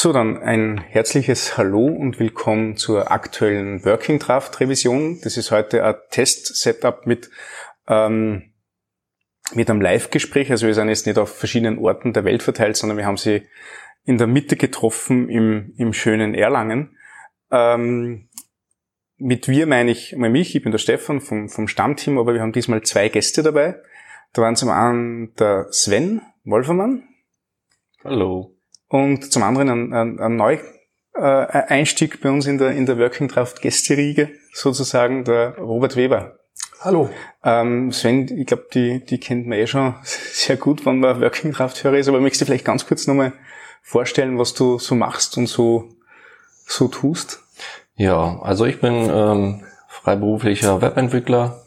So, dann ein herzliches Hallo und willkommen zur aktuellen Working Draft Revision. Das ist heute ein Test-Setup mit, ähm, mit einem Live-Gespräch. Also wir sind jetzt nicht auf verschiedenen Orten der Welt verteilt, sondern wir haben sie in der Mitte getroffen im, im schönen Erlangen. Ähm, mit wir meine ich mal mich, ich bin der Stefan vom, vom Stammteam, aber wir haben diesmal zwei Gäste dabei. Da waren zum einen der Sven Wolfermann. Hallo und zum anderen ein, ein, ein Neueinstieg äh, bei uns in der, in der Working Draft Gästeriege, sozusagen der Robert Weber. Hallo. Ähm, Sven, ich glaube, die, die kennt man eh schon sehr gut, wenn man Working Draft Hörer ist, aber möchtest du vielleicht ganz kurz nochmal vorstellen, was du so machst und so, so tust? Ja, also ich bin ähm, freiberuflicher Webentwickler,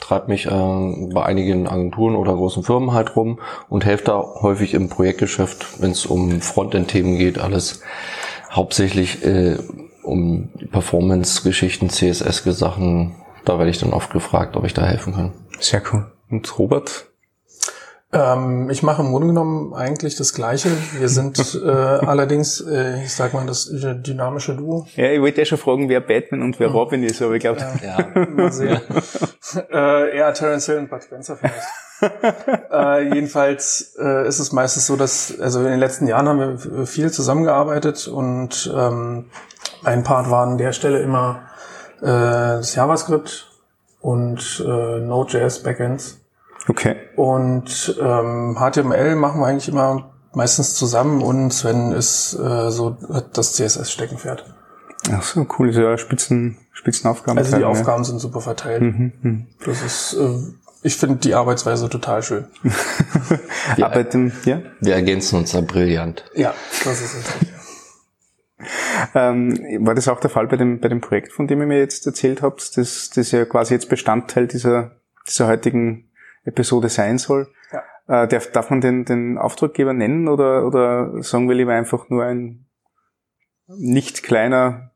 treibe mich äh, bei einigen Agenturen oder großen Firmen halt rum und helfe da häufig im Projektgeschäft, wenn es um Frontend-Themen geht, alles hauptsächlich äh, um Performance-Geschichten, CSS-Sachen. Da werde ich dann oft gefragt, ob ich da helfen kann. Sehr cool. Und Robert, ähm, ich mache im Grunde genommen eigentlich das Gleiche. Wir sind äh, allerdings, äh, ich sag mal, das dynamische Duo. Ja, ich wollte ja schon fragen, wer Batman und wer. Robin ist, aber ich glaube... Ja, ja. mal sehen. äh, ja, Terence Hill und Bud Spencer vielleicht. äh, jedenfalls äh, ist es meistens so, dass, also in den letzten Jahren haben wir viel zusammengearbeitet und ähm, ein Part war an der Stelle immer äh, das JavaScript und äh, Node.js Backends. Okay. Und ähm, HTML machen wir eigentlich immer meistens zusammen und Sven ist äh, so das CSS-Steckenpferd. Ach so, cool, ist ja Spitzen, Spitzenaufgaben. Also die Aufgaben sind super verteilt. Mhm, mh. Das ist, äh, ich finde die Arbeitsweise total schön. wir, Arbeiten, ja? Wir ergänzen uns da brillant. Ja, das ist es. ähm, war das auch der Fall bei dem, bei dem Projekt, von dem ihr mir jetzt erzählt habt, das, das ja quasi jetzt Bestandteil dieser, dieser heutigen Episode sein soll. Ja. Äh, darf, darf man den, den Auftraggeber nennen oder, oder sagen wir lieber einfach nur ein nicht kleiner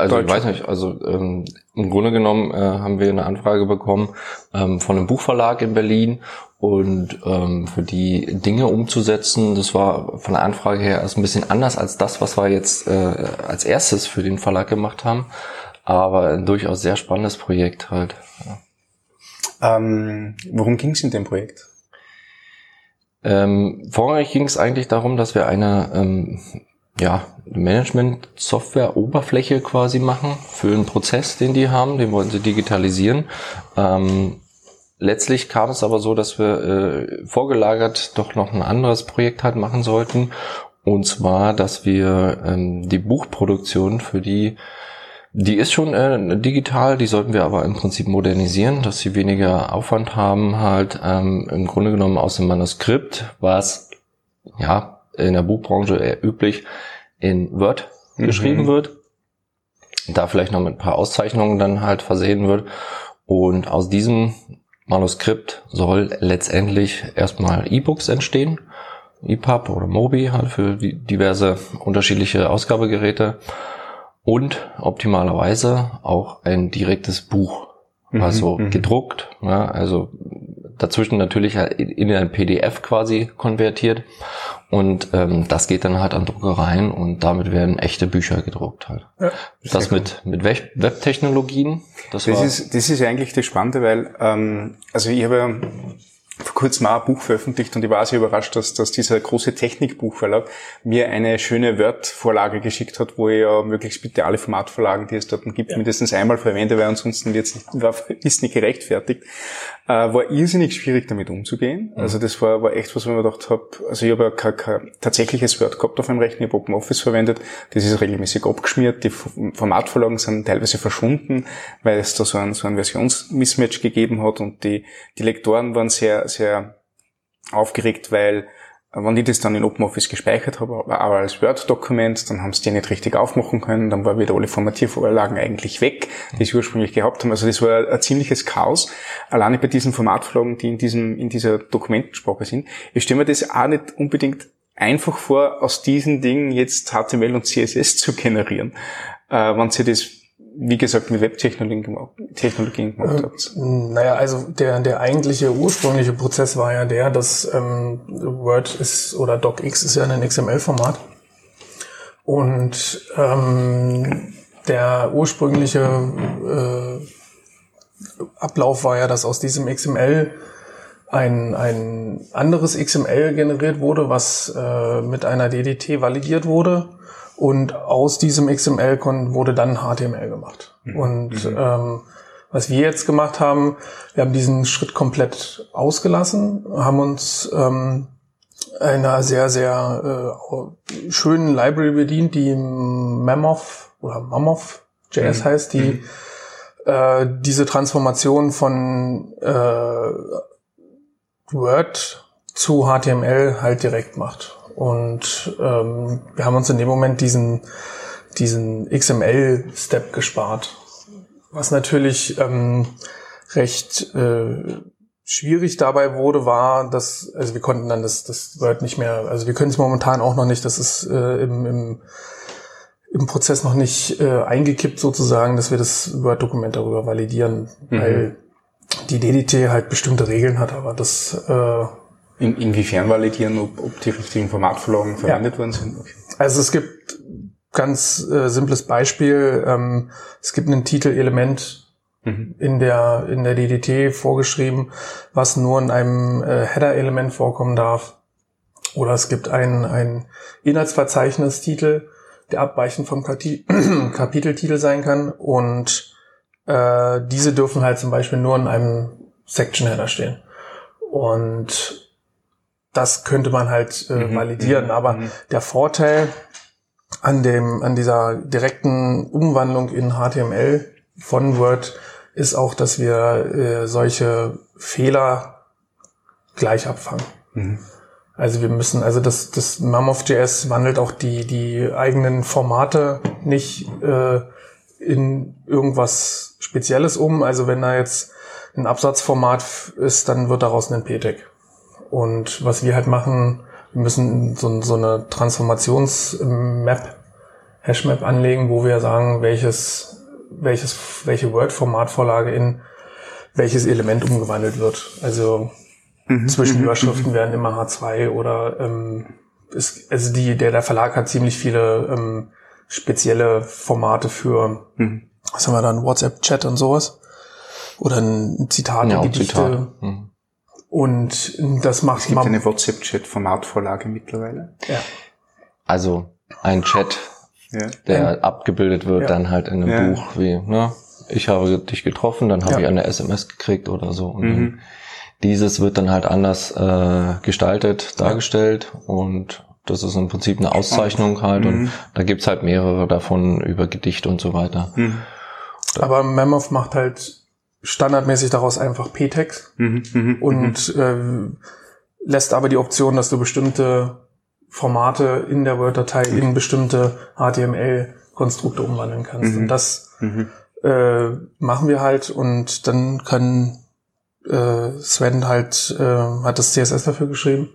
also ich weiß nicht, also ähm, im Grunde genommen äh, haben wir eine Anfrage bekommen ähm, von einem Buchverlag in Berlin und ähm, für die Dinge umzusetzen, das war von der Anfrage her erst ein bisschen anders als das, was wir jetzt äh, als erstes für den Verlag gemacht haben, aber ein durchaus sehr spannendes Projekt halt. Ja. Ähm, worum ging es in dem Projekt? Ähm, vorrangig ging es eigentlich darum, dass wir eine ähm, ja, Management-Software-Oberfläche quasi machen für einen Prozess, den die haben, den wollen sie digitalisieren. Ähm, letztlich kam es aber so, dass wir äh, vorgelagert doch noch ein anderes Projekt halt machen sollten. Und zwar, dass wir ähm, die Buchproduktion für die die ist schon äh, digital, die sollten wir aber im Prinzip modernisieren, dass sie weniger Aufwand haben, halt ähm, im Grunde genommen aus dem Manuskript, was ja in der Buchbranche eher üblich in Word mhm. geschrieben wird, da vielleicht noch mit ein paar Auszeichnungen dann halt versehen wird. Und aus diesem Manuskript soll letztendlich erstmal E-Books entstehen, EPUB oder Mobi halt für diverse unterschiedliche Ausgabegeräte und optimalerweise auch ein direktes Buch, mhm, also mhm, gedruckt, ja, also dazwischen natürlich in ein PDF quasi konvertiert und ähm, das geht dann halt an Druckereien und damit werden echte Bücher gedruckt halt. Ja, das mit mit Webtechnologien. Das, das ist das ist eigentlich das Spannende, weil ähm, also ich habe ja vor kurzem auch ein Buch veröffentlicht und ich war sehr überrascht, dass, dass dieser große Technikbuchverlag mir eine schöne Word-Vorlage geschickt hat, wo ich ja möglichst bitte alle Formatvorlagen, die es dort gibt, ja. mindestens einmal verwende, weil ansonsten wird es nicht, war, ist nicht gerechtfertigt. Äh, war irrsinnig schwierig damit umzugehen. Mhm. Also das war, war echt was, wo ich mir gedacht habe, also ich habe ja kein, kein tatsächliches Word gehabt auf meinem Rechner, ich habe Open Office verwendet, das ist regelmäßig abgeschmiert, die Formatvorlagen sind teilweise verschwunden, weil es da so ein, so ein Versionsmismatch gegeben hat und die, die Lektoren waren sehr, sehr aufgeregt, weil wenn ich das dann in OpenOffice gespeichert habe, aber als Word-Dokument, dann haben sie die nicht richtig aufmachen können, dann war wieder alle Formatiervorlagen eigentlich weg, die sie ursprünglich gehabt haben. Also das war ein ziemliches Chaos, alleine bei diesen Formatvorlagen, die in diesem, in dieser Dokumentensprache sind. Ich stelle mir das auch nicht unbedingt einfach vor, aus diesen Dingen jetzt HTML und CSS zu generieren. Äh, wenn sie das wie gesagt, mit Webtechnologien gemacht, Technologien gemacht habt? Naja, also der, der eigentliche ursprüngliche Prozess war ja der, dass ähm, Word ist oder DocX ist ja ein XML-Format. Und ähm, der ursprüngliche äh, Ablauf war ja, dass aus diesem XML ein, ein anderes XML generiert wurde, was äh, mit einer DDT validiert wurde. Und aus diesem XML wurde dann HTML gemacht. Mhm. Und mhm. ähm, was wir jetzt gemacht haben, wir haben diesen Schritt komplett ausgelassen, haben uns ähm, einer sehr, sehr äh, schönen Library bedient, die Mammoth oder Mammoth JS mhm. heißt, die mhm. äh, diese Transformation von äh, Word zu HTML halt direkt macht. Und ähm, wir haben uns in dem Moment diesen, diesen XML-Step gespart. Was natürlich ähm, recht äh, schwierig dabei wurde, war, dass, also wir konnten dann das, das Word nicht mehr, also wir können es momentan auch noch nicht, das ist äh, im, im, im Prozess noch nicht äh, eingekippt sozusagen, dass wir das Word-Dokument darüber validieren, mhm. weil die DDT halt bestimmte Regeln hat, aber das äh, In, inwiefern validieren, ob, ob die richtigen Formatvorlagen verwendet ja. worden sind? Okay. Also es gibt ganz äh, simples Beispiel, ähm, es gibt ein Titelelement mhm. in der in der DDT vorgeschrieben, was nur in einem äh, Header-Element vorkommen darf. Oder es gibt ein, ein Inhaltsverzeichnistitel, der abweichend vom Kapiteltitel sein kann und äh, diese dürfen halt zum Beispiel nur in einem Section Header stehen. Und das könnte man halt äh, mhm, validieren. Mhm, Aber mhm. der Vorteil an dem, an dieser direkten Umwandlung in HTML von Word ist auch, dass wir äh, solche Fehler gleich abfangen. Mhm. Also wir müssen, also das, das Mammoth.js wandelt auch die, die eigenen Formate nicht äh, in irgendwas Spezielles um. Also wenn da jetzt ein Absatzformat ist, dann wird daraus ein PTEC. Und was wir halt machen, wir müssen so, so eine Transformationsmap, Hashmap anlegen, wo wir sagen, welches, welches, welche Word-Formatvorlage in welches Element umgewandelt wird. Also mhm. Zwischenüberschriften mhm. werden immer H2 oder ähm, ist, also die, der, der Verlag hat ziemlich viele ähm, spezielle Formate für, mhm. was haben wir dann, WhatsApp-Chat und sowas. Oder ein Zitat, ja, Gedichte. Zitat. Mhm. Und das macht es gibt eine WhatsApp-Chat-Formatvorlage mittlerweile. Ja. Also ein Chat, ja. der ein, abgebildet wird, ja. dann halt in einem Buch wie, ne, ich habe dich getroffen, dann habe ich eine SMS gekriegt oder so. Und mhm. dieses wird dann halt anders äh, gestaltet, dargestellt und das ist im Prinzip eine Auszeichnung halt mhm. und da gibt's halt mehrere davon über Gedichte und so weiter. Mhm. Aber Mammoth macht halt standardmäßig daraus einfach P-Text mhm. mhm. und mhm. äh, lässt aber die Option, dass du bestimmte Formate in der Word-Datei in bestimmte HTML-Konstrukte umwandeln kannst. Und das äh, machen wir halt und dann kann äh, Sven halt, äh, hat das CSS dafür geschrieben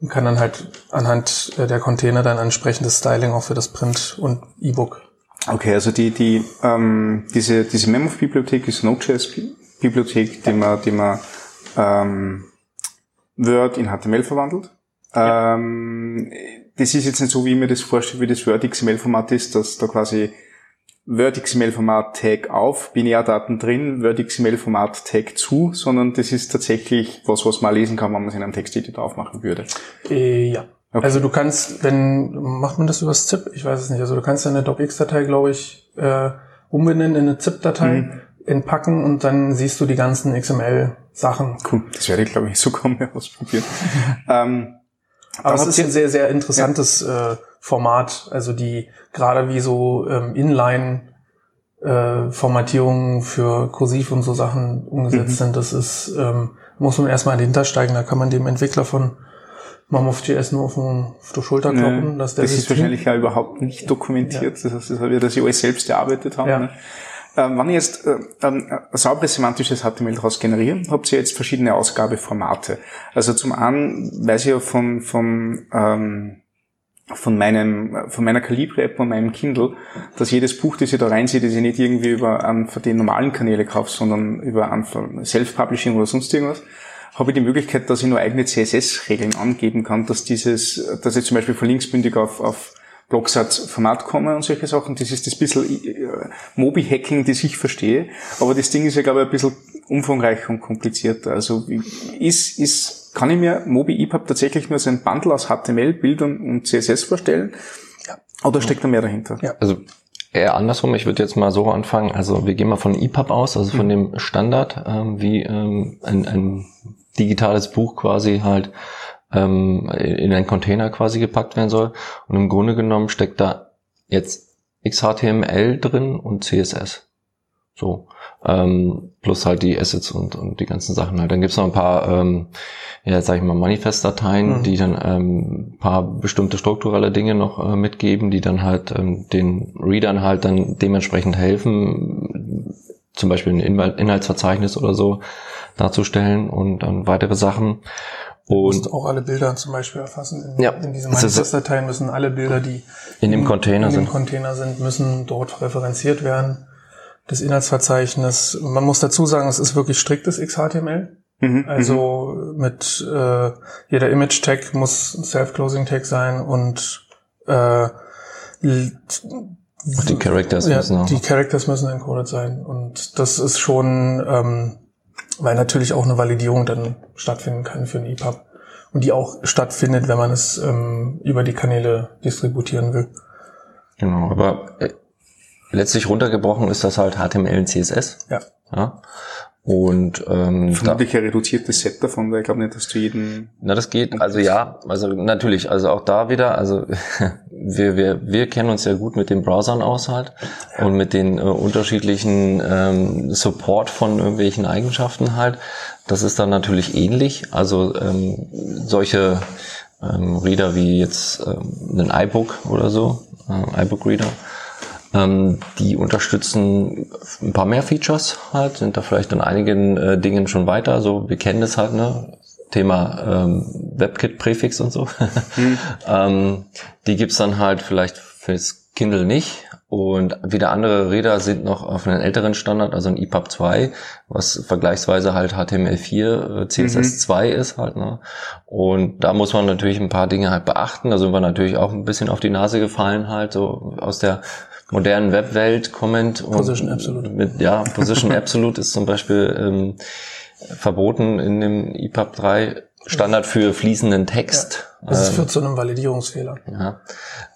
und kann dann halt anhand äh, der Container dann entsprechendes Styling auch für das Print und E-Book. Okay, also die, die, ähm, diese, diese Mammoth-Bibliothek ist Node.js-Bibliothek, die man, die man ähm, Word in HTML verwandelt. Ja. Ähm, das ist jetzt nicht so, wie ich mir das vorstelle, wie das Word XML-Format ist, dass da quasi Word XML-Format Tag auf, Binärdaten drin, Word XML-Format Tag zu, sondern das ist tatsächlich was, was man lesen kann, wenn man es in einem Texteditor aufmachen würde. Äh, ja. Okay. Also du kannst, wenn, macht man das übers ZIP? Ich weiß es nicht. Also du kannst deine docx-Datei, glaube ich, äh, umbenennen in eine ZIP-Datei, mhm. entpacken und dann siehst du die ganzen XML-Sachen. Cool, das werde ich, glaube ich, sogar mal ausprobieren. ähm, aber es ist ein sehr, sehr interessantes ja. äh, Format, also die gerade wie so ähm, Inline äh, Formatierungen für Kursiv und so Sachen umgesetzt mhm. sind. Das ist, ähm, muss man erstmal dahinter steigen, da kann man dem Entwickler von Mammoth.js nur auf, auf die Schulter kloppen. Nee, dass der das ist wahrscheinlich ja überhaupt nicht dokumentiert. Ja. Das heißt, das wir, dass sie alles selbst erarbeitet haben. Ja. Ne? Ähm, wenn ich jetzt äh, ähm, ein sauberes semantisches HTML daraus generiere, habt ihr jetzt verschiedene Ausgabeformate. Also zum einen weiß ich ja von, von, ähm, von meinem, von meiner Calibre-App und meinem Kindle, dass jedes Buch, das ich da reinsehe, das ich nicht irgendwie über von den normalen Kanäle kaufe, sondern über einen Self-Publishing oder sonst irgendwas, habe ich die Möglichkeit, dass ich nur eigene CSS-Regeln angeben kann, dass dieses, dass ich zum Beispiel von linksbündig auf, auf Blocksatzformat kommen und solche Sachen. Das ist das bisschen äh, Mobi-Hacking, das ich verstehe. Aber das Ding ist ja, glaube ich, ein bisschen umfangreicher und komplizierter. Also ist, ist, kann ich mir Mobi EPUB tatsächlich nur so ein Bundle aus HTML, Bildern und CSS vorstellen? Ja. Oder steckt da mehr dahinter? Ja. Also eher andersrum. Ich würde jetzt mal so anfangen. Also wir gehen mal von EPUB aus, also von mhm. dem Standard, ähm, wie ähm, ein, ein digitales Buch quasi halt ähm, in einen Container quasi gepackt werden soll. Und im Grunde genommen steckt da jetzt XHTML drin und CSS. So. Ähm, plus halt die Assets und, und die ganzen Sachen halt. Dann gibt's noch ein paar, ähm, ja, sag ich mal, Manifest-Dateien, mhm. die dann ähm, paar bestimmte strukturelle Dinge noch äh, mitgeben, die dann halt ähm, den Readern halt dann dementsprechend helfen, zum Beispiel ein Inhaltsverzeichnis oder so darzustellen und dann weitere Sachen. Und auch alle Bilder zum Beispiel erfassen. In, ja, in diesen Manifest-Dateien müssen alle Bilder, die in dem Container, in dem Container sind, müssen dort referenziert werden. Das Inhaltsverzeichnis, man muss dazu sagen, es ist wirklich striktes XHTML. Mhm, also mhm. mit äh, jeder Image-Tag muss Self-Closing-Tag sein und äh, die Characters ja, müssen auch. Die Characters müssen encoded sein. Und das ist schon ähm, weil natürlich auch eine Validierung dann stattfinden kann für ein EPUB und die auch stattfindet, wenn man es ähm, über die Kanäle distributieren will. Genau, aber äh, letztlich runtergebrochen ist das halt HTML und CSS. Ja. ja. Und ähm, vermutlich ein reduziertes Set davon, weil ich glaube nicht, dass du jeden. Na, das geht. Also ja, also natürlich, also auch da wieder, also wir wir wir kennen uns ja gut mit den Browsern aus halt ja. und mit den äh, unterschiedlichen ähm, Support von irgendwelchen Eigenschaften halt. Das ist dann natürlich ähnlich. Also ähm, solche ähm, Reader wie jetzt ähm, ein iBook oder so, äh, iBook Reader ähm, die unterstützen ein paar mehr Features halt, sind da vielleicht an einigen äh, Dingen schon weiter. So, wir kennen das halt, ne? Thema ähm, WebKit-Präfix und so. Mhm. ähm, die gibt's dann halt vielleicht fürs Kindle nicht. Und wieder andere Räder sind noch auf einen älteren Standard, also ein EPUB 2, was vergleichsweise halt HTML4, CSS2 mhm. ist halt. Ne? Und da muss man natürlich ein paar Dinge halt beachten. Da sind wir natürlich auch ein bisschen auf die Nase gefallen halt, so aus der modernen Webwelt kommend. Position Absolute. Mit, ja, Position Absolute ist zum Beispiel ähm, verboten in dem EPUB 3 Standard für fließenden Text. Ja, das ähm, führt zu einem Validierungsfehler. Ja.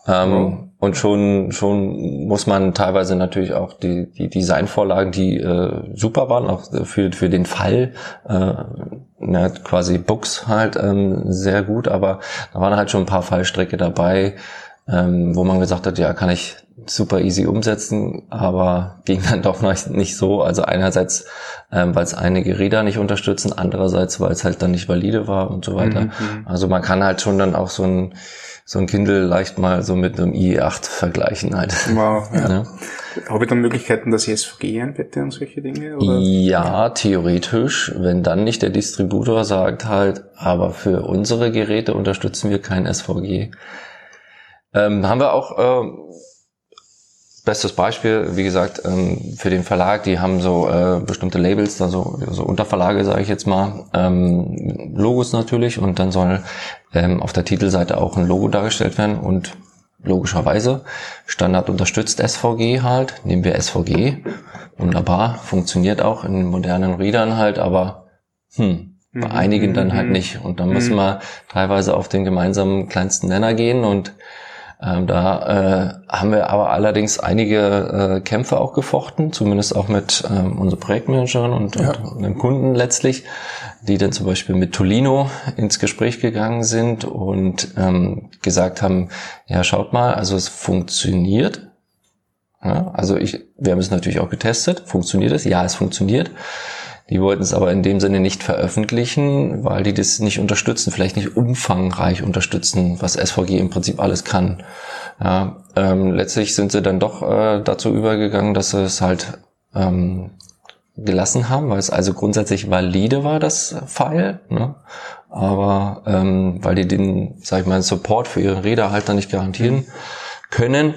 Ähm, wow. Und schon, schon muss man teilweise natürlich auch die, die Designvorlagen, die äh, super waren, auch für, für den Fall, äh, na, quasi Books halt ähm, sehr gut, aber da waren halt schon ein paar Fallstrecke dabei, ähm, wo man gesagt hat, ja, kann ich super easy umsetzen, aber ging dann doch noch nicht so. Also einerseits, ähm, weil es einige Räder nicht unterstützen, andererseits, weil es halt dann nicht valide war und so weiter. Mhm, mhm. Also man kann halt schon dann auch so ein so ein Kindle leicht mal so mit einem i8 vergleichen halt. Wow, ja. ja. Habe ich dann Möglichkeiten, dass ich SVG einbette und solche Dinge? Oder? Ja, theoretisch, wenn dann nicht der Distributor sagt halt, aber für unsere Geräte unterstützen wir kein SVG. Ähm, haben wir auch äh, bestes Beispiel, wie gesagt, ähm, für den Verlag, die haben so äh, bestimmte Labels, also so Unterverlage, sage ich jetzt mal, ähm, Logos natürlich und dann soll ähm, auf der Titelseite auch ein Logo dargestellt werden und logischerweise Standard unterstützt SVG halt, nehmen wir SVG, wunderbar, funktioniert auch in modernen Readern halt, aber hm, bei mhm. einigen dann halt mhm. nicht und dann müssen mhm. wir teilweise auf den gemeinsamen kleinsten Nenner gehen und ähm, da äh, haben wir aber allerdings einige äh, Kämpfe auch gefochten, zumindest auch mit ähm, unserer Projektmanagerin und, ja. und dem Kunden letztlich, die dann zum Beispiel mit Tolino ins Gespräch gegangen sind und ähm, gesagt haben, ja schaut mal, also es funktioniert. Ja, also ich, wir haben es natürlich auch getestet. Funktioniert es? Ja, es funktioniert. Die wollten es aber in dem Sinne nicht veröffentlichen, weil die das nicht unterstützen, vielleicht nicht umfangreich unterstützen, was SVG im Prinzip alles kann. Ja, ähm, letztlich sind sie dann doch äh, dazu übergegangen, dass sie es halt ähm, gelassen haben, weil es also grundsätzlich valide war, das File. Ne? Aber ähm, weil die den, sag ich mal, Support für ihre Räder halt dann nicht garantieren können,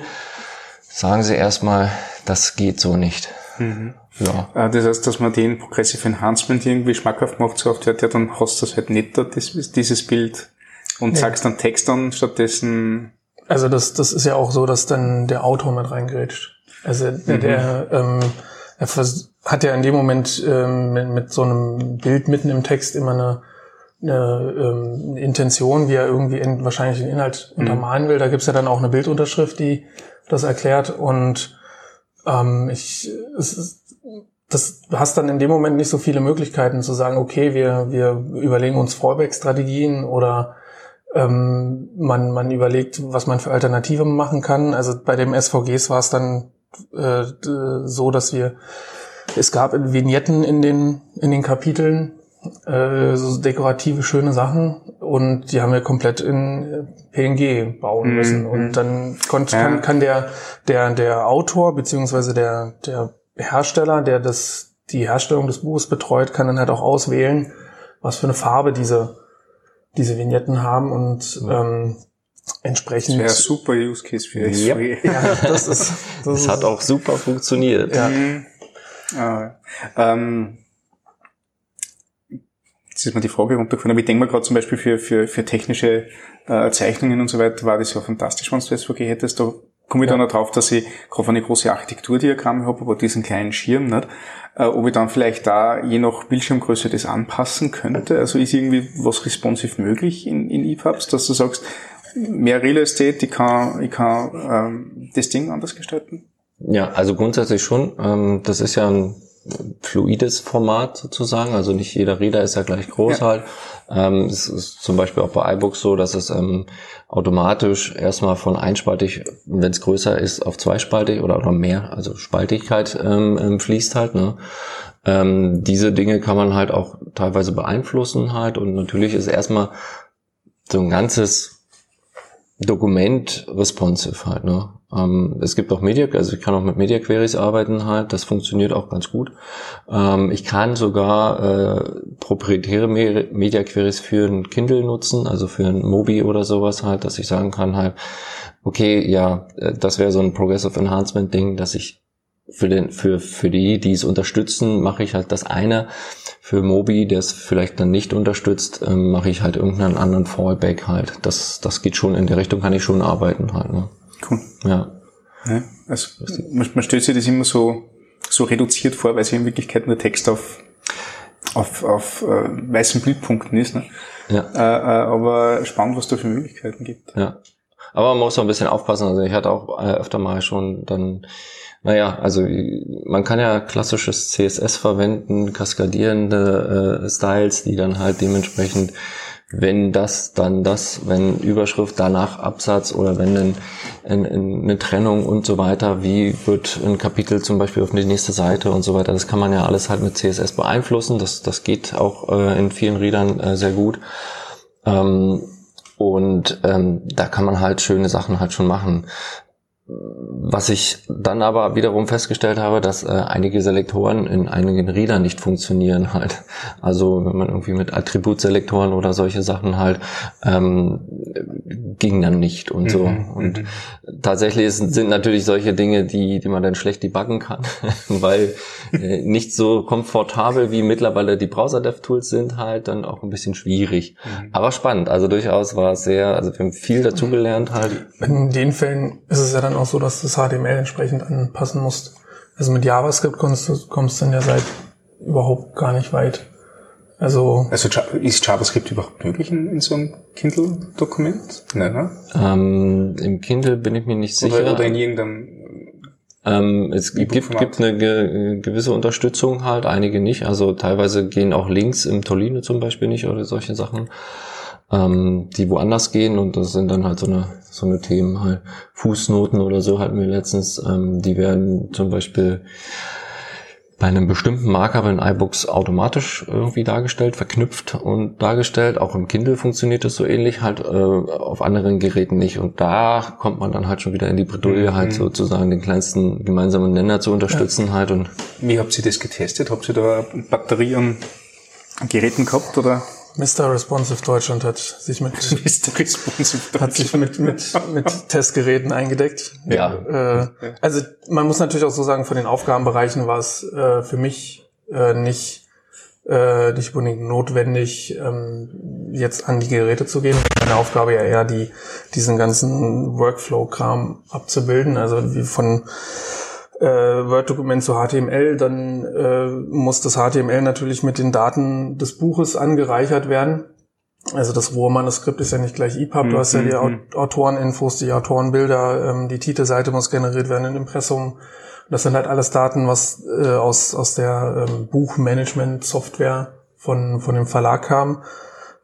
sagen sie erstmal, das geht so nicht. Mhm. Ja. Äh, das heißt, dass man den Progressive Enhancement irgendwie schmackhaft macht, so oft hört, ja, dann hast du das halt nicht da, dieses Bild und nee. sagst dann Text an stattdessen Also das, das ist ja auch so, dass dann der Autor mit reingrätscht. Also der, Mhm. der ähm, er hat ja in dem Moment ähm, mit, mit so einem Bild mitten im Text immer eine, eine, ähm, eine Intention, wie er irgendwie in, wahrscheinlich den Inhalt Mhm. untermalen will. Da gibt's ja dann auch eine Bildunterschrift, die das erklärt. Und ähm, ich, es ist, das hast dann in dem Moment nicht so viele Möglichkeiten zu sagen, okay, wir, wir überlegen uns Fallback-Strategien oder ähm, man, man überlegt, was man für Alternativen machen kann. Also bei dem SVGs war es dann äh, so, dass wir es gab Vignetten in den in den Kapiteln, äh, so dekorative schöne Sachen und die haben wir komplett in äh, PNG bauen Mhm. müssen und dann konnt, kann, kann der der der Autor beziehungsweise der der Hersteller, der das die Herstellung des Buches betreut, kann dann halt auch auswählen, was für eine Farbe diese diese Vignetten haben und ähm, Das entsprechend wäre ein super Use Case für. SVG. ja, das ist das, Das ist, hat auch super funktioniert. ja. Mhm. Ah, ähm, jetzt ist mir die Frage runtergefallen, aber ich denke mal gerade zum Beispiel für, für, für technische äh, Zeichnungen und so weiter war das ja fantastisch, wenn du SVG hättest. Da komme ich dann noch drauf, dass ich gerade eine große Architekturdiagramme habe, aber diesen kleinen Schirm nicht, äh, ob ich dann vielleicht da je nach Bildschirmgröße das anpassen könnte. Also ist irgendwie was responsive möglich in, in EPUBs, dass du sagst, mehr Real Estate, ich kann, ich kann ähm, das Ding anders gestalten? Ja, also grundsätzlich schon. Ähm, das ist ja ein fluides Format sozusagen. Also nicht jeder Reader ist ja gleich groß Ja. halt. Ähm, es ist zum Beispiel auch bei iBooks so, dass es ähm, automatisch erstmal von einspaltig, wenn es größer ist, auf zweispaltig oder, oder mehr, also Spaltigkeit ähm, ähm, fließt halt. Ne? Ähm, diese Dinge kann man halt auch teilweise beeinflussen halt. Und natürlich ist erstmal so ein ganzes Dokument responsive halt, ne? Ähm, es gibt auch Media, also ich kann auch mit Media Queries arbeiten halt, das funktioniert auch ganz gut. Ähm, ich kann sogar äh, proprietäre Me Media Queries für ein Kindle nutzen, also für ein Mobi oder sowas halt, dass ich sagen kann halt, okay, ja, äh, das wäre so ein Progressive Enhancement Ding, dass ich für den, für, für die, die es unterstützen, mache ich halt das eine. Für Mobi, der es vielleicht dann nicht unterstützt, ähm, mache ich halt irgendeinen anderen Fallback halt. Das, das geht schon in der Richtung, kann ich schon arbeiten halt. Ne? Cool. Ja. Ja, also man, man stellt sich das immer so, so reduziert vor, weil es in Wirklichkeit nur Text auf, auf, auf äh, weißen Bildpunkten ist. Ne? Ja. Äh, äh, aber spannend, was da für Möglichkeiten gibt. Ja. Aber man muss auch ein bisschen aufpassen. Also ich hatte auch äh, öfter mal schon dann, naja, also man kann ja klassisches CSS verwenden, kaskadierende äh, Styles, die dann halt dementsprechend, wenn das, dann das, wenn Überschrift, danach Absatz oder wenn ein, ein, ein, eine Trennung und so weiter, wie wird ein Kapitel zum Beispiel auf die nächste Seite und so weiter, das kann man ja alles halt mit CSS beeinflussen. Das, das geht auch äh, in vielen Readern äh, sehr gut. Ähm, und ähm, da kann man halt schöne Sachen halt schon machen. Was ich dann aber wiederum festgestellt habe, dass äh, einige Selektoren in einigen Readern nicht funktionieren halt. Also wenn man irgendwie mit Attributselektoren oder solche Sachen halt ähm, ging dann nicht und so. Mhm, Und tatsächlich ist, sind natürlich solche Dinge, die, die man dann schlecht debuggen kann, weil äh, nicht so komfortabel wie mittlerweile die Browser-Dev-Tools sind halt dann auch ein bisschen schwierig. Aber spannend. Also durchaus war es sehr, also wir haben viel dazugelernt halt. In den Fällen ist es ja dann auch so, dass du das HTML entsprechend anpassen musst. Also mit JavaScript kommst du kommst du in der Seite überhaupt gar nicht weit. Also Also ist JavaScript überhaupt möglich in, in so einem Kindle-Dokument? Nein, ne? Ähm, Im Kindle bin ich mir nicht sicher. Oder, oder in irgendeinem Ähm, es gibt, gibt eine ge gewisse Unterstützung halt, einige nicht. Also teilweise gehen auch Links im Tolino zum Beispiel nicht oder solche Sachen, ähm, die woanders gehen und das sind dann halt so eine so eine Themen halt. Fußnoten oder so hatten wir letztens, ähm, die werden zum Beispiel bei einem bestimmten Marker in iBooks automatisch irgendwie dargestellt, verknüpft und dargestellt. Auch im Kindle funktioniert das so ähnlich, halt äh, auf anderen Geräten nicht. Und da kommt man dann halt schon wieder in die Bredouille, halt sozusagen den kleinsten gemeinsamen Nenner zu unterstützen halt. Und Wie habt ihr das getestet? Habt ihr da Batterie an an Geräten gehabt oder Mr. Responsive Deutschland hat sich mit der responsive hat sich mit, mit, mit Testgeräten eingedeckt. ja, Äh, also man muss natürlich auch so sagen, von den Aufgabenbereichen war es äh, für mich äh, nicht äh, nicht unbedingt notwendig, ähm, jetzt an die Geräte zu gehen. Meine Aufgabe ja eher, die, diesen ganzen Workflow-Kram abzubilden, also wie von äh, Word-Dokument zu HTML, dann äh, muss das HTML natürlich mit den Daten des Buches angereichert werden. Also das rohe Manuskript ist ja nicht gleich EPUB, du hast ja die Mhm. Autoreninfos, die Autorenbilder, ähm, die Titelseite muss generiert werden in Impressum. Das sind halt alles Daten, was äh, aus, aus der ähm, Buchmanagement-Software von, von dem Verlag kam.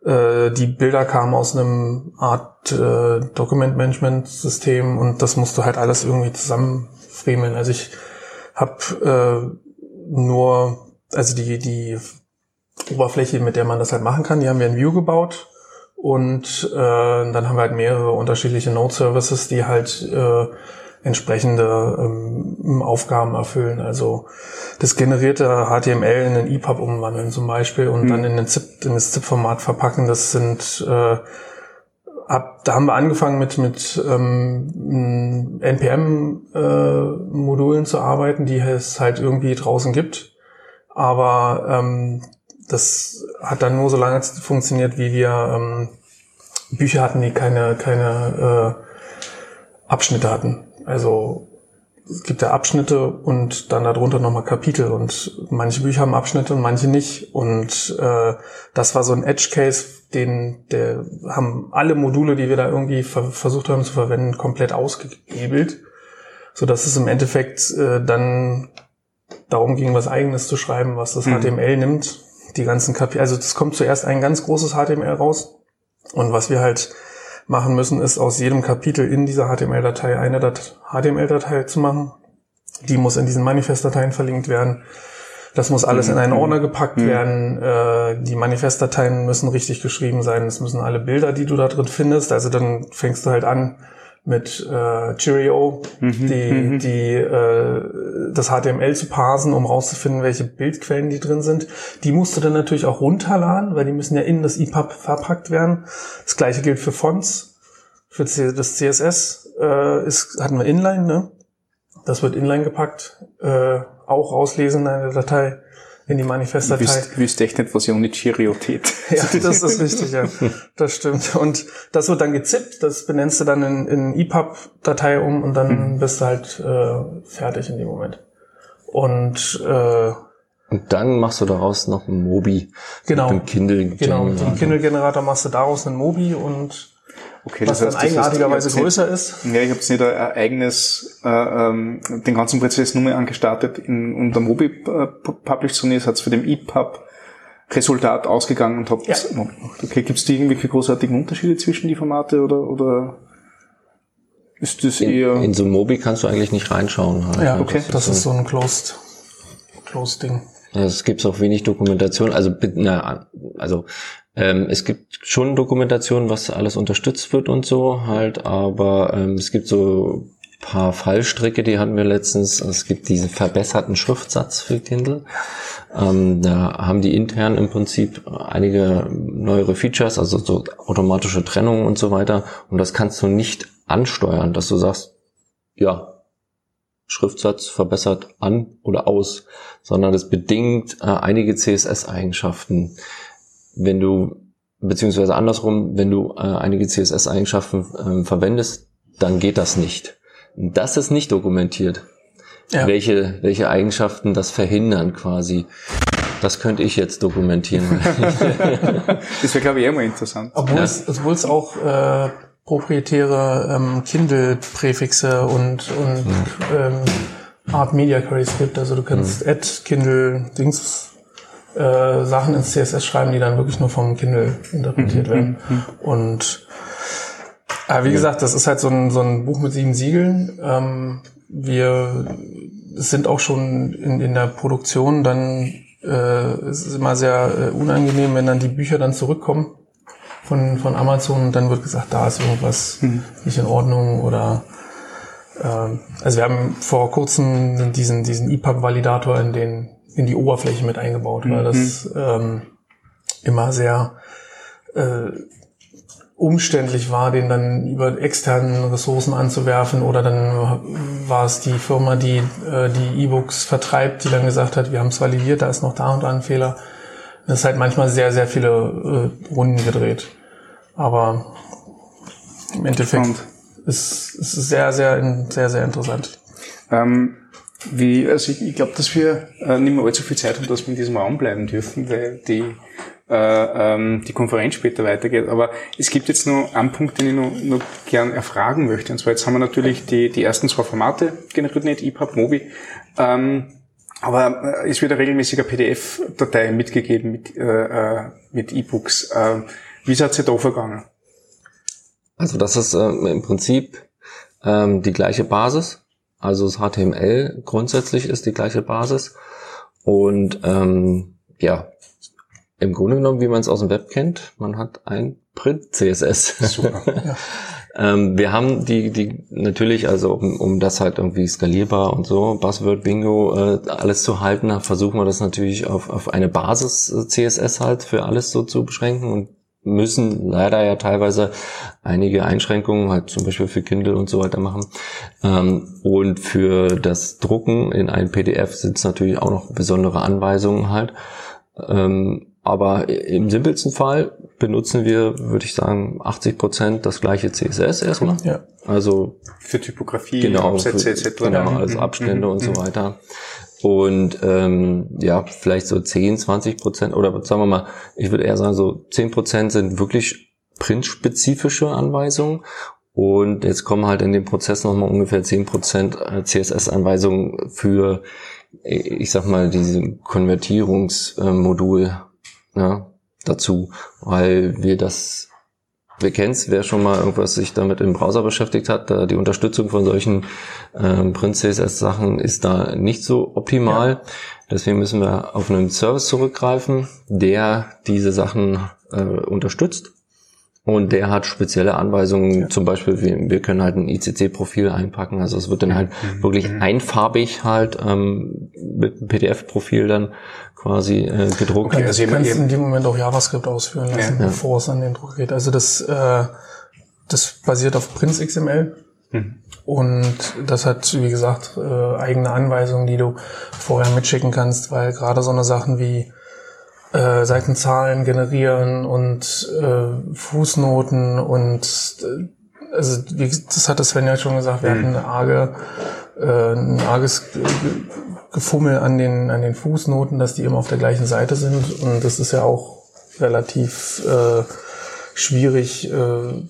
Äh, die Bilder kamen aus einem Art äh, Document-Management-System und das musst du halt alles irgendwie zusammenfremeln. Also ich habe äh, nur, also die, die Oberfläche, mit der man das halt machen kann, die haben wir in Vue gebaut. Und äh, dann haben wir halt mehrere unterschiedliche Node-Services, die halt äh, entsprechende ähm, Aufgaben erfüllen. Also das generierte HTML in einen EPUB umwandeln zum Beispiel und dann in, den ZIP, in das ZIP-Format verpacken. Das sind äh, ab, da haben wir angefangen mit mit ähm, NPM-Modulen zu arbeiten, die es halt irgendwie draußen gibt. Aber ähm, das hat dann nur so lange funktioniert, wie wir ähm, Bücher hatten, die keine keine äh, Abschnitte hatten. Also es gibt ja Abschnitte und dann darunter nochmal Kapitel und manche Bücher haben Abschnitte und manche nicht. Und äh, das war so ein Edge Case, den der haben alle Module, die wir da irgendwie ver versucht haben zu verwenden, komplett ausgehebelt, so dass es im Endeffekt äh, dann darum ging, was Eigenes zu schreiben, was das Mhm. HTML nimmt. Die ganzen Kapitel, also es kommt zuerst ein ganz großes HTML raus und was wir halt machen müssen, ist aus jedem Kapitel in dieser HTML-Datei eine Dat HTML-Datei zu machen. Die muss in diesen Manifestdateien verlinkt werden. Das muss alles in einen Ordner gepackt werden. Äh, die Manifestdateien müssen richtig geschrieben sein. Es müssen alle Bilder, die du da drin findest. Also dann fängst du halt an mit äh, Cheerio, die, die äh, das HTML zu parsen, um rauszufinden, welche Bildquellen die drin sind. Die musst du dann natürlich auch runterladen, weil die müssen ja in das EPUB verpackt werden. Das gleiche gilt für Fonts. Für C- das CSS äh, ist, hatten wir Inline, ne? Das wird Inline gepackt, äh, auch rauslesen in eine Datei, in die Manifestdatei. wüsst, wüsst echt nicht, was ich ohne Cheerio tät. Ja, das ist richtig, ja. Das stimmt. Und das wird dann gezippt, das benennst du dann in, in EPUB-Datei um und dann bist du halt äh, fertig in dem Moment. Und äh, Und dann machst du daraus noch ein Mobi. Genau. Mit dem Kindle. genau, mit dem Kindle-Generator machst du daraus einen Mobi und Okay, was dann das heißt, eigenartigerweise ihr habt größer ist. Ja, ich habe jetzt nicht ein eigenes, äh, ähm, den ganzen Prozess nur mal angestartet in, unter Mobi äh, published, sondern ihr seid für dem EPUB Resultat ausgegangen und habt Ja. Mobi gemacht. Okay, gibt es da irgendwelche großartigen Unterschiede zwischen die Formate oder, oder ist das In, eher... in so ein Mobi kannst du eigentlich nicht reinschauen. Halt. Ja, okay. Das ist so ein Closed, Closed Ding. Ja, Es gibt auch wenig Dokumentation. Also, na, also ähm, es gibt schon Dokumentation, was alles unterstützt wird und so halt, aber ähm, es gibt so paar Fallstricke, die hatten wir letztens. Es gibt diesen verbesserten Schriftsatz für Kindle. Ähm, da haben die intern im Prinzip einige neuere Features, also so automatische Trennung und so weiter. Und das kannst du nicht ansteuern, dass du sagst, ja, Schriftsatz verbessert an oder aus, sondern es bedingt äh, einige CSS-Eigenschaften. Wenn du, beziehungsweise andersrum, wenn du äh, einige CSS-Eigenschaften ähm, verwendest, dann geht das nicht. Das ist nicht dokumentiert. Ja. Welche, welche Eigenschaften das verhindern quasi. Das könnte ich jetzt dokumentieren. Das wäre, glaube ich, mal interessant. Obwohl es, obwohl es auch äh, proprietäre ähm, Kindle-Präfixe und, und ähm, Art Media Queries gibt. Also du kannst add Kindle Dings äh, Sachen ins CSS schreiben, die dann wirklich nur vom Kindle interpretiert werden. Und äh, wie gesagt, das ist halt so ein, so ein Buch mit sieben Siegeln. Ähm, wir sind auch schon in, in der Produktion. Dann äh, es ist immer sehr äh, unangenehm, wenn dann die Bücher dann zurückkommen von, von Amazon und dann wird gesagt, da ist irgendwas nicht in Ordnung oder ähm, also wir haben vor kurzem diesen, diesen EPUB-Validator in den in die Oberfläche mit eingebaut, weil das ähm, immer sehr äh, umständlich war, den dann über externen Ressourcen anzuwerfen oder dann war es die Firma, die äh, die E-Books vertreibt, die dann gesagt hat, wir haben es validiert, da ist noch da und da ein Fehler. Das ist halt manchmal sehr, sehr viele äh, Runden gedreht. Aber im Endeffekt ist es sehr, sehr, sehr, sehr interessant. Ähm, wie, also ich, ich glaube, dass wir äh, nicht mehr allzu viel Zeit haben, dass wir in diesem Raum bleiben dürfen, weil die, äh, ähm, die Konferenz später weitergeht. Aber es gibt jetzt noch einen Punkt, den ich noch, noch gern erfragen möchte. Und zwar jetzt haben wir natürlich die, die ersten zwei Formate generiert, nicht EPUB, Mobi. Ähm, aber äh, es wird eine regelmäßige PDF-Datei mitgegeben mit, äh, äh mit E-Books. Äh, wie seid ihr da vergangen? Also das ist äh, im Prinzip ähm, die gleiche Basis. Also das HTML grundsätzlich ist die gleiche Basis. Und ähm, ja, im Grunde genommen, wie man es aus dem Web kennt, man hat ein Print-CSS. Super. ja. Ähm, wir haben die, die natürlich, also um, um das halt irgendwie skalierbar und so, Buzzword Bingo, äh, alles zu halten, versuchen wir das natürlich auf, auf eine Basis äh, CSS halt für alles so zu beschränken und müssen leider ja teilweise einige Einschränkungen halt zum Beispiel für Kindle und so weiter machen. Ähm, und für das Drucken in ein PDF sind es natürlich auch noch besondere Anweisungen halt. Ähm, aber im simpelsten Fall benutzen wir, würde ich sagen, 80 Prozent das gleiche CSS erstmal. Ja. Also für Typografie, genau, Absätze etc. Genau, mhm. als Abstände mhm. und so mhm. weiter. Und ähm, ja, vielleicht so 10, 20 Prozent oder sagen wir mal, ich würde eher sagen, so 10 Prozent sind wirklich printspezifische Anweisungen. Und jetzt kommen halt in dem Prozess nochmal ungefähr 10 Prozent äh, CSS-Anweisungen für, ich sag mal, diese Konvertierungsmodul ja, dazu, weil wir das wir kennen es, wer schon mal irgendwas sich damit im Browser beschäftigt hat, die Unterstützung von solchen ähm, Print-CSS-Sachen ist da nicht so optimal. Ja. Deswegen müssen wir auf einen Service zurückgreifen, der diese Sachen äh, unterstützt. Und der hat spezielle Anweisungen, ja. zum Beispiel, wir, wir können halt ein ICC-Profil einpacken, also es wird dann halt mhm. wirklich mhm. einfarbig halt ähm, mit einem PDF-Profil dann quasi äh, gedruckt. Okay, also du kannst in dem Moment auch JavaScript ausführen lassen, ja. bevor es an den Druck geht. Also das, äh, das basiert auf Prince XML. Mhm. Und das hat, wie gesagt, äh, eigene Anweisungen, die du vorher mitschicken kannst, weil gerade so eine Sachen wie äh, Seitenzahlen generieren und äh, Fußnoten und äh, also wie, das hat das Sven ja schon gesagt, wir mhm. hatten eine arge, äh, ein arges Gefummel an den, an den Fußnoten, dass die immer auf der gleichen Seite sind. Und das ist ja auch relativ äh, schwierig, äh,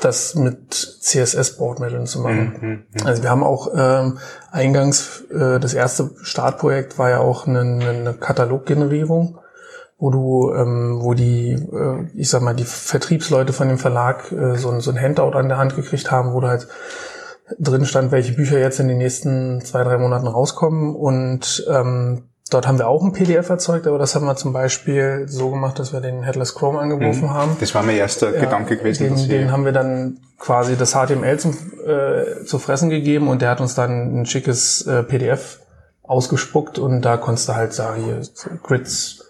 das mit CSS-Bordmitteln zu machen. Mhm, mhm. Also wir haben auch ähm, eingangs, äh, das erste Startprojekt war ja auch eine, eine Kataloggenerierung, wo du, ähm, wo die, äh, ich sag mal, die Vertriebsleute von dem Verlag äh, so, so ein Handout an der Hand gekriegt haben, wo du halt drin stand, welche Bücher jetzt in den nächsten zwei, drei Monaten rauskommen. Und ähm, dort haben wir auch ein PDF erzeugt, aber das haben wir zum Beispiel so gemacht, dass wir den Headless Chrome angeworfen mhm. haben. Das war mein erster ja, Gedanke gewesen. Den, den haben wir dann quasi das HTML zum, äh, zu fressen gegeben und der hat uns dann ein schickes äh, PDF ausgespuckt und da konntest du halt sagen, hier Grids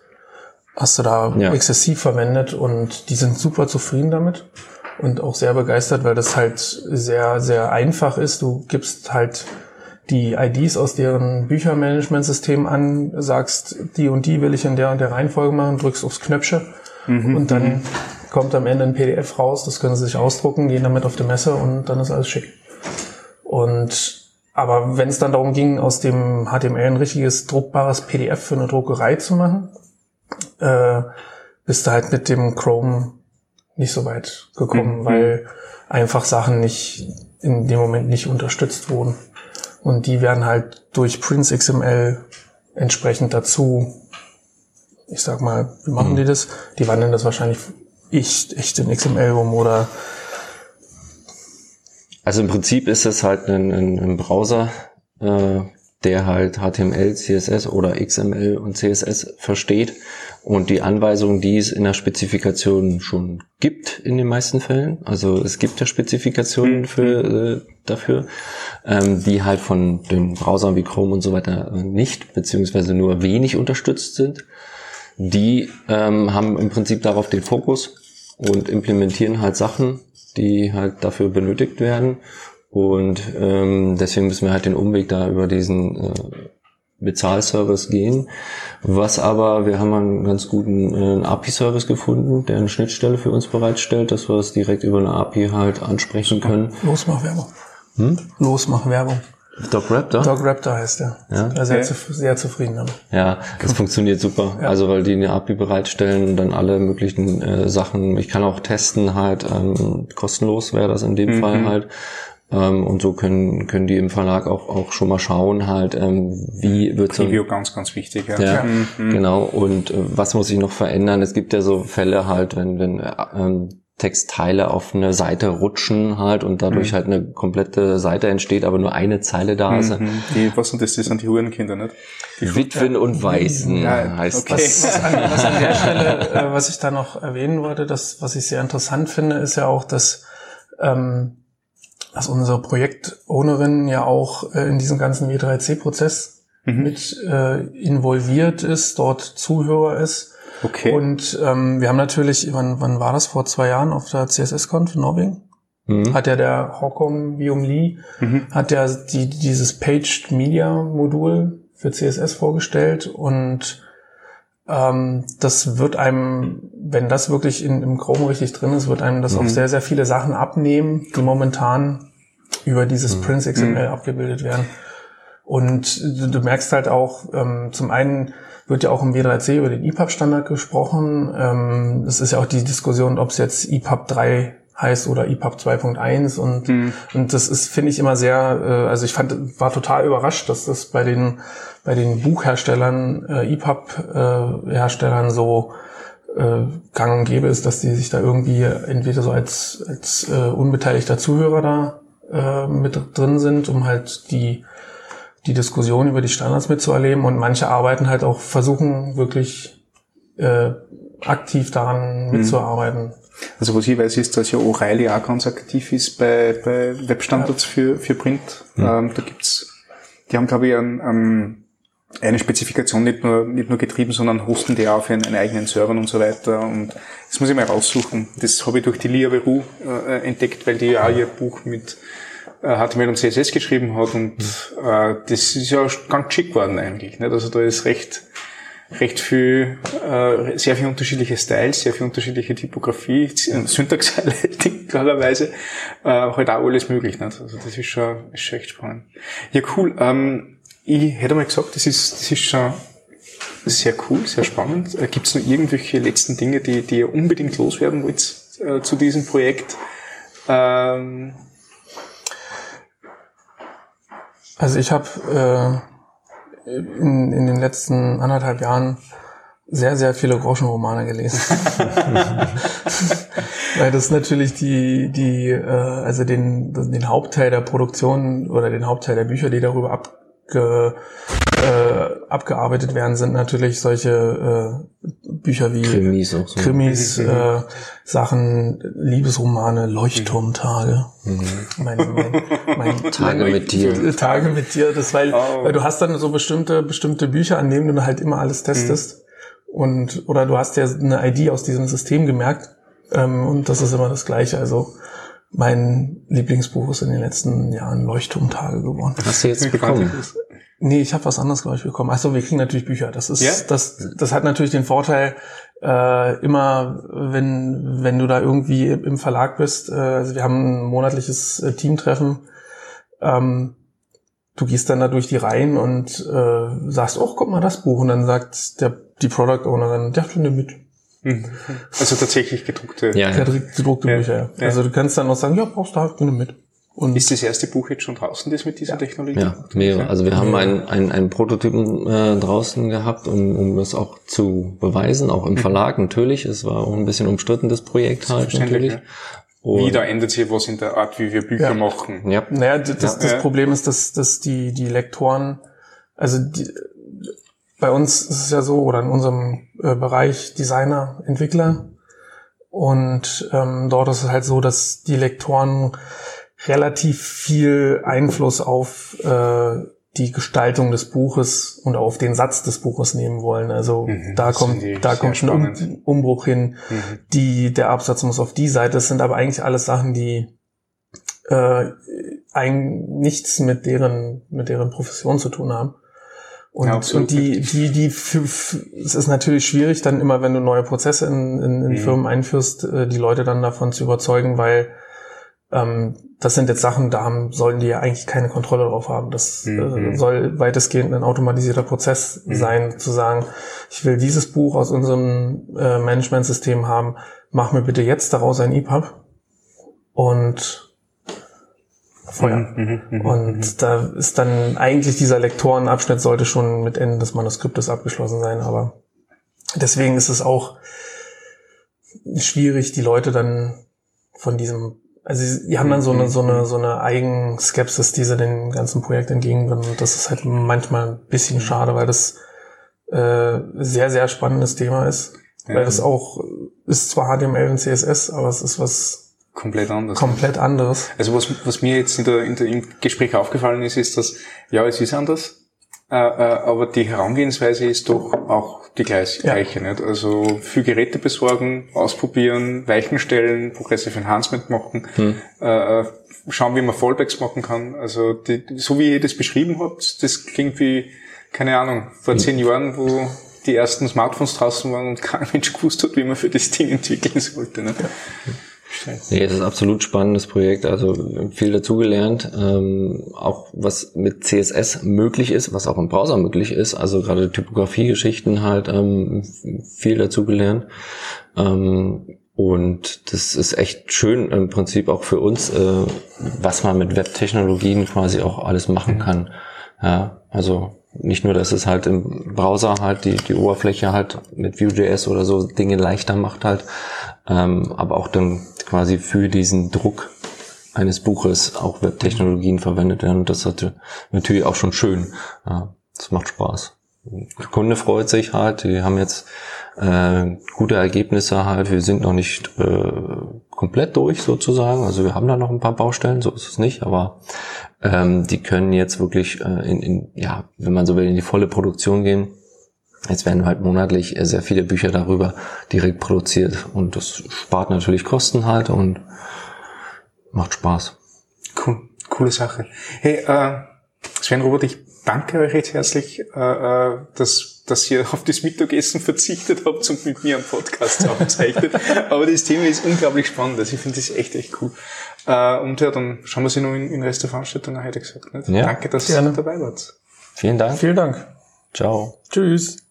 hast du da ja. exzessiv verwendet und die sind super zufrieden damit und auch sehr begeistert, weil das halt sehr, sehr einfach ist. Du gibst halt die IDs aus deren Büchermanagementsystem an, sagst, die und die will ich in der und der Reihenfolge machen, drückst aufs Knöpfchen mhm. und dann mhm. kommt am Ende ein PDF raus, das können sie sich ausdrucken, gehen damit auf die Messe und dann ist alles schick. Und aber wenn es dann darum ging, aus dem HTML ein richtiges druckbares PDF für eine Druckerei zu machen, äh, bist du halt mit dem Chrome nicht so weit gekommen, mhm. weil einfach Sachen nicht in dem Moment nicht unterstützt wurden. Und die werden halt durch Prince XML entsprechend dazu, ich sag mal, wie machen mhm. die das? Die wandeln das wahrscheinlich echt, echt in XML um oder also im Prinzip ist es halt ein, ein, ein Browser, äh, der halt HTML, CSS oder XML und CSS versteht und die Anweisungen, die es in der Spezifikation schon gibt in den meisten Fällen, also es gibt ja Spezifikationen mhm. für, äh, dafür, ähm, die halt von den Browsern wie Chrome und so weiter nicht, beziehungsweise nur wenig unterstützt sind, die ähm, haben im Prinzip darauf den Fokus und implementieren halt Sachen, die halt dafür benötigt werden. Und ähm, deswegen müssen wir halt den Umweg da über diesen äh, Bezahlservice gehen. Was aber, wir haben einen ganz guten äh, API-Service gefunden, der eine Schnittstelle für uns bereitstellt, dass wir es direkt über eine API halt ansprechen können. Los, mach Werbung. Hm? Los, mach Werbung. Doc Raptor? Doc Raptor heißt der. Ja. Da sehr, okay. zu, sehr zufrieden damit. Ja, das funktioniert super. Ja. Also weil die eine API bereitstellen und dann alle möglichen äh, Sachen. Ich kann auch testen halt ähm, kostenlos wäre das in dem mhm. Fall halt. Ähm, und so können, können die im Verlag auch, auch schon mal schauen, halt, ähm, wie wird so. Preview ganz, ganz wichtig, ja. ja mhm. Genau. Und äh, was muss sich noch verändern? Es gibt ja so Fälle halt, wenn, wenn äh, ähm, Textteile auf eine Seite rutschen halt und dadurch mhm. halt eine komplette Seite entsteht, aber nur eine Zeile da ist. Mhm. Die, was sind das? Das sind die Hurenkinder, nicht? Die Witwen ja. und Waisen ja, heißt okay. das. Was an, was an der Stelle, äh, was ich da noch erwähnen wollte, das, was ich sehr interessant finde, ist ja auch, dass ähm, dass unsere Projektownerin ja auch äh, in diesem ganzen W3C-Prozess mhm. mit äh, involviert ist, dort Zuhörer ist. Okay. Und ähm, wir haben natürlich, wann, wann war das? Vor zwei Jahren auf der CSS-Conf in Norwegen? Mhm. Hat ja der Hokom Bium Lee, mhm. hat ja die, dieses Paged Media Modul für CSS vorgestellt und ähm, das wird einem, wenn das wirklich in, im Chrome richtig drin ist, wird einem das mhm. auch sehr, sehr viele Sachen abnehmen, die momentan über dieses mhm. Prince XML mhm. abgebildet werden. Und du, du merkst halt auch, ähm, zum einen wird ja auch im W3C über den EPUB-Standard gesprochen. Ähm, es ist ja auch die Diskussion, ob es jetzt EPUB 3 heißt oder EPUB 2.1 und, mhm. und das ist, finde ich, immer sehr, äh, also ich fand, war total überrascht, dass das bei den, bei den Buchherstellern, äh, EPUB-Herstellern äh, so äh, gang und gäbe ist, dass die sich da irgendwie entweder so als, als äh, unbeteiligter Zuhörer da äh, mit drin sind, um halt die, die Diskussion über die Standards mitzuerleben und manche arbeiten halt auch, versuchen wirklich äh, aktiv daran mhm. Also was ich weiß, ist, dass ja O'Reilly auch ganz aktiv ist bei, bei Webstandards ja. für, für Print. Mhm. Ähm, da gibt's, die haben glaube ich einen, einen, eine Spezifikation nicht nur, nicht nur getrieben, sondern hosten die auch auf ihren, ihren eigenen Servern und so weiter. Und das muss ich mal raussuchen. Das habe ich durch die Lia Veru äh, entdeckt, weil die ja auch ihr Buch mit äh, HTML und CSS geschrieben hat und äh, das ist ja ganz schick geworden eigentlich. Nicht? Also da ist recht recht viel, äh, sehr viel unterschiedliche Styles, sehr viel unterschiedliche Typografie, Syntax klarerweise, äh, halt auch alles möglich. Nicht? Also das ist schon, ist schon echt spannend. Ja, cool. Ähm, ich hätte mal gesagt, das ist, das ist schon sehr cool, sehr spannend. Äh, Gibt es noch irgendwelche letzten Dinge, die, die ihr unbedingt loswerden wollt äh, zu diesem Projekt? Ähm, also ich habe äh in, in den letzten anderthalb Jahren sehr, sehr viele Groschenromane gelesen. Weil das natürlich die, die, äh, also den, den Hauptteil der Produktion oder den Hauptteil der Bücher, die darüber abge, äh, abgearbeitet werden, sind natürlich solche äh, Bücher wie Krimis, auch so. Krimis mhm. äh, Sachen, Liebesromane, Leuchtturmtage. Mhm. Mein, mein, mein, Tage mit dir. Tage mit dir. Das weil, oh. weil du hast dann so bestimmte bestimmte Bücher, an denen du halt immer alles testest. Mhm. Und oder du hast ja eine ID aus diesem System gemerkt. Ähm, und das ist immer das Gleiche. Also mein Lieblingsbuch ist in den letzten Jahren Leuchtturmtage geworden. Hast du jetzt bekommen? Nee, ich habe was anderes, glaube ich, bekommen. Achso, wir kriegen natürlich Bücher. Das ist, ja? das, das hat natürlich den Vorteil, äh, immer, wenn, wenn du da irgendwie im Verlag bist, äh, also wir haben ein monatliches äh, Teamtreffen, ähm, du gehst dann da durch die Reihen und äh, sagst, oh, guck mal das Buch. Und dann sagt der, die Product Ownerin, der nimm mit. Mhm. Also tatsächlich gedruckte. Ja, ja. gedruckte ja. Bücher, ja. Also du kannst dann auch sagen, ja, brauchst du halt, nimm mit. Und ist das erste Buch jetzt schon draußen, das mit dieser ja. Technologie? Ja, mehrere. Also wir haben einen, einen, einen Prototypen äh, draußen gehabt, um, um das auch zu beweisen, auch im mhm. Verlag natürlich. Es war auch ein bisschen umstritten, das Projekt halt natürlich. Ja. wie da ändert sich was in der Art, wie wir Bücher ja. machen. Ja. Naja, das, das, das Problem ist, dass, dass die, die Lektoren, also die, bei uns ist es ja so, oder in unserem äh, Bereich Designer, Entwickler, und ähm, dort ist es halt so, dass die Lektoren relativ viel Einfluss auf äh, die Gestaltung des Buches und auf den Satz des Buches nehmen wollen. Also mhm, da kommt da kommt ein um, Umbruch hin. Mhm. Die der Absatz muss auf die Seite. Das sind aber eigentlich alles Sachen, die äh, ein, nichts mit deren mit deren Profession zu tun haben. Und, Ja, und die, die, die, es ist natürlich schwierig, dann immer, wenn du neue Prozesse in, in, in Mhm. Firmen einführst, äh, die Leute dann davon zu überzeugen, weil ähm, das sind jetzt Sachen, da haben, sollen die ja eigentlich keine Kontrolle drauf haben. Das Mhm. äh, soll weitestgehend ein automatisierter Prozess Mhm. sein, zu sagen, ich will dieses Buch aus unserem äh, Managementsystem haben, mach mir bitte jetzt daraus ein EPUB und Feuer. Mhm, mhm, mhm. Und da ist dann eigentlich dieser Lektorenabschnitt sollte schon mit Ende des Manuskriptes abgeschlossen sein, aber deswegen ist es auch schwierig, die Leute dann von diesem, also die haben dann so eine, so eine, so eine Eigenskepsis, die sie dem ganzen Projekt entgegenbringen. Und das ist halt manchmal ein bisschen schade, weil das äh, sehr, sehr spannendes Thema ist. Weil das auch ist zwar HTML und CSS, aber es ist was Komplett anders. komplett anderes. Also was, was mir jetzt in der, in der, im Gespräch aufgefallen ist, ist, dass, ja, es ist anders, äh, äh, aber die Herangehensweise ist doch auch die gleich, Ja. gleiche. Nicht? Also viel Geräte besorgen, ausprobieren, Weichen stellen, Progressive Enhancement machen, äh, äh, schauen, wie man Fallbacks machen kann. Also die, so wie ihr das beschrieben habt, das klingt wie, keine Ahnung, vor zehn Jahren, wo die ersten Smartphones draußen waren und kein Mensch gewusst hat, wie man für das Ding entwickeln sollte. Nicht? Nee, es ist ein absolut spannendes Projekt, also viel dazugelernt, ähm, auch was mit CSS möglich ist, was auch im Browser möglich ist, also gerade Typografie-Geschichten halt ähm, viel dazugelernt. Ähm, und das ist echt schön im Prinzip auch für uns, äh, was man mit Webtechnologien quasi auch alles machen kann. Ja, also nicht nur, dass es halt im Browser halt die, die Oberfläche halt mit Vue.js oder so Dinge leichter macht halt, ähm, aber auch dann quasi für diesen Druck eines Buches auch Webtechnologien verwendet werden. Und das hat natürlich auch schon schön. Ja, das macht Spaß. Der Kunde freut sich halt. Wir haben jetzt äh, gute Ergebnisse halt. Wir sind noch nicht äh, komplett durch sozusagen. Also wir haben da noch ein paar Baustellen, so ist es nicht. Aber ähm, die können jetzt wirklich äh, in, in, ja, wenn man so will, in die volle Produktion gehen. Jetzt werden halt monatlich äh, sehr viele Bücher darüber direkt produziert und das spart natürlich Kosten halt und macht Spaß. Cool, coole Sache. Hey, äh, Sven Robert, ich danke euch recht herzlich, äh, äh, dass, dass ihr auf das Mittagessen verzichtet habt und mit mir einen Podcast aufzeichnet. Aber das Thema ist unglaublich spannend. Also ich finde das echt, echt cool. Äh, und ja, dann schauen wir sie noch in, in den Rest der Veranstaltung, ich gesagt. Nicht? Ja, danke, dass ihr dabei wart. Vielen Dank. Vielen Dank. Ciao. Tschüss.